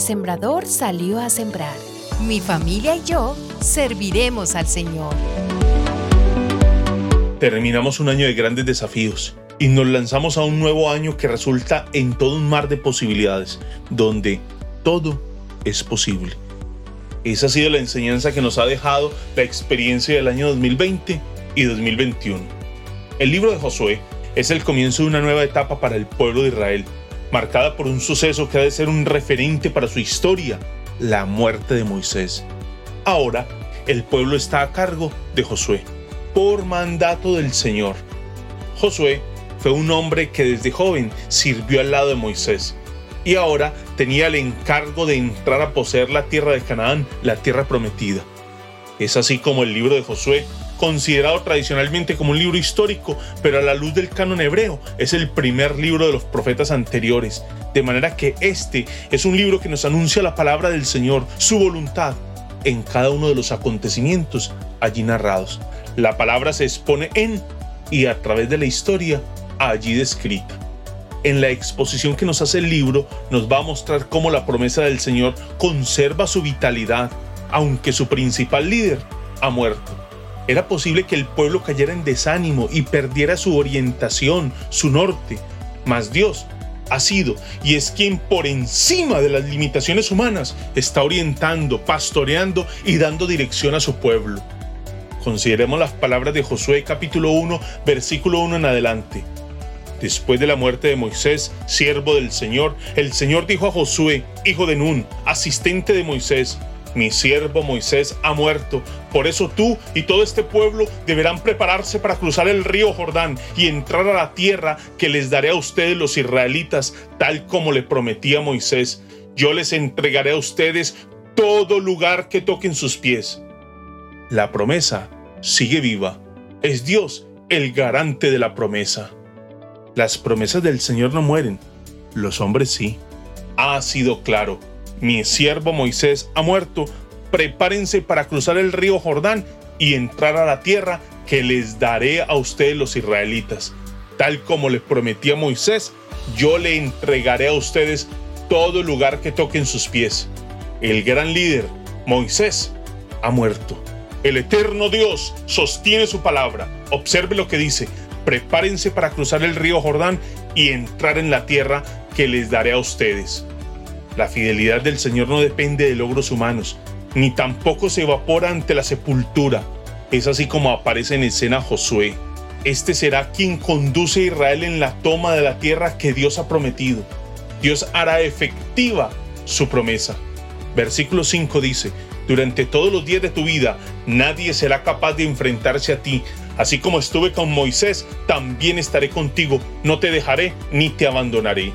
sembrador salió a sembrar. Mi familia y yo serviremos al Señor. Terminamos un año de grandes desafíos y nos lanzamos a un nuevo año que resulta en todo un mar de posibilidades, donde todo es posible. Esa ha sido la enseñanza que nos ha dejado la experiencia del año 2020 y 2021. El libro de Josué es el comienzo de una nueva etapa para el pueblo de Israel, marcada por un suceso que ha de ser un referente para su historia, la muerte de Moisés. Ahora, el pueblo está a cargo de Josué, por mandato del Señor. Josué fue un hombre que desde joven sirvió al lado de Moisés y ahora tenía el encargo de entrar a poseer la tierra de Canaán, la tierra prometida. Es así como el libro de Josué, considerado tradicionalmente como un libro histórico, pero a la luz del canon hebreo, es el primer libro de los profetas anteriores, de manera que este es un libro que nos anuncia la palabra del Señor, su voluntad, en cada uno de los acontecimientos allí narrados. La palabra se expone en y a través de la historia allí descrita en la exposición que nos hace el libro, nos va a mostrar cómo la promesa del Señor conserva su vitalidad, aunque su principal líder ha muerto. Era posible que el pueblo cayera en desánimo y perdiera su orientación, su norte, mas Dios ha sido y es quien por encima de las limitaciones humanas está orientando, pastoreando y dando dirección a su pueblo. Consideremos las palabras de Josué capítulo 1, versículo 1 en adelante. Después de la muerte de Moisés, siervo del Señor, el Señor dijo a Josué, hijo de Nun, asistente de Moisés, mi siervo Moisés ha muerto, por eso tú y todo este pueblo deberán prepararse para cruzar el río Jordán y entrar a la tierra que les daré a ustedes los israelitas, tal como le prometí a Moisés. Yo les entregaré a ustedes todo lugar que toquen sus pies. La promesa sigue viva. Es Dios el garante de la promesa. Las promesas del Señor no mueren, los hombres sí. Ha sido claro, mi siervo Moisés ha muerto, prepárense para cruzar el río Jordán y entrar a la tierra que les daré a ustedes los israelitas. Tal como les prometí a Moisés, yo le entregaré a ustedes todo lugar que toquen sus pies. El gran líder, Moisés, ha muerto. El eterno Dios sostiene su palabra. Observe lo que dice prepárense para cruzar el río Jordán y entrar en la tierra que les daré a ustedes. La fidelidad del Señor no depende de logros humanos, ni tampoco se evapora ante la sepultura. Es así como aparece en escena Josué. Este será quien conduce a Israel en la toma de la tierra que Dios ha prometido. Dios hará efectiva su promesa. Versículo 5 dice, durante todos los días de tu vida nadie será capaz de enfrentarse a ti, Así como estuve con Moisés, también estaré contigo, no te dejaré ni te abandonaré.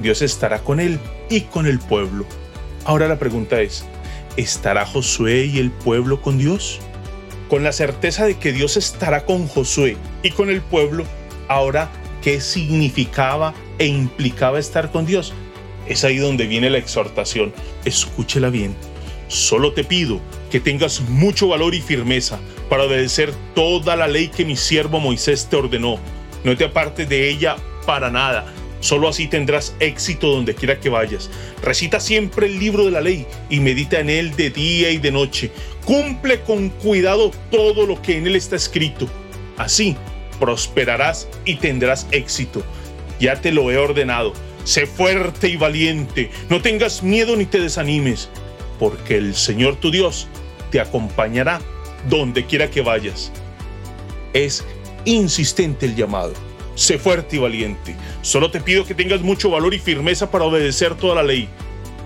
Dios estará con él y con el pueblo. Ahora la pregunta es, ¿estará Josué y el pueblo con Dios? Con la certeza de que Dios estará con Josué y con el pueblo, ahora, ¿qué significaba e implicaba estar con Dios? Es ahí donde viene la exhortación. Escúchela bien. Solo te pido que tengas mucho valor y firmeza para obedecer toda la ley que mi siervo Moisés te ordenó. No te apartes de ella para nada. Solo así tendrás éxito donde quiera que vayas. Recita siempre el libro de la ley y medita en él de día y de noche. Cumple con cuidado todo lo que en él está escrito. Así prosperarás y tendrás éxito. Ya te lo he ordenado. Sé fuerte y valiente. No tengas miedo ni te desanimes porque el Señor tu Dios te acompañará donde quiera que vayas. Es insistente el llamado. Sé fuerte y valiente. Solo te pido que tengas mucho valor y firmeza para obedecer toda la ley.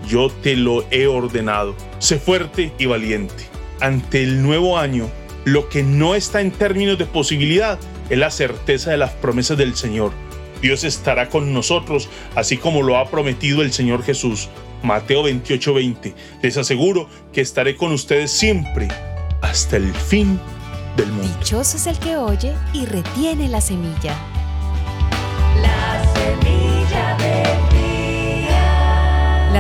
Yo te lo he ordenado. Sé fuerte y valiente. Ante el nuevo año, lo que no está en términos de posibilidad es la certeza de las promesas del Señor. Dios estará con nosotros, así como lo ha prometido el Señor Jesús. Mateo 28:20. Les aseguro que estaré con ustedes siempre hasta el fin del mundo. Dichoso es el que oye y retiene la semilla.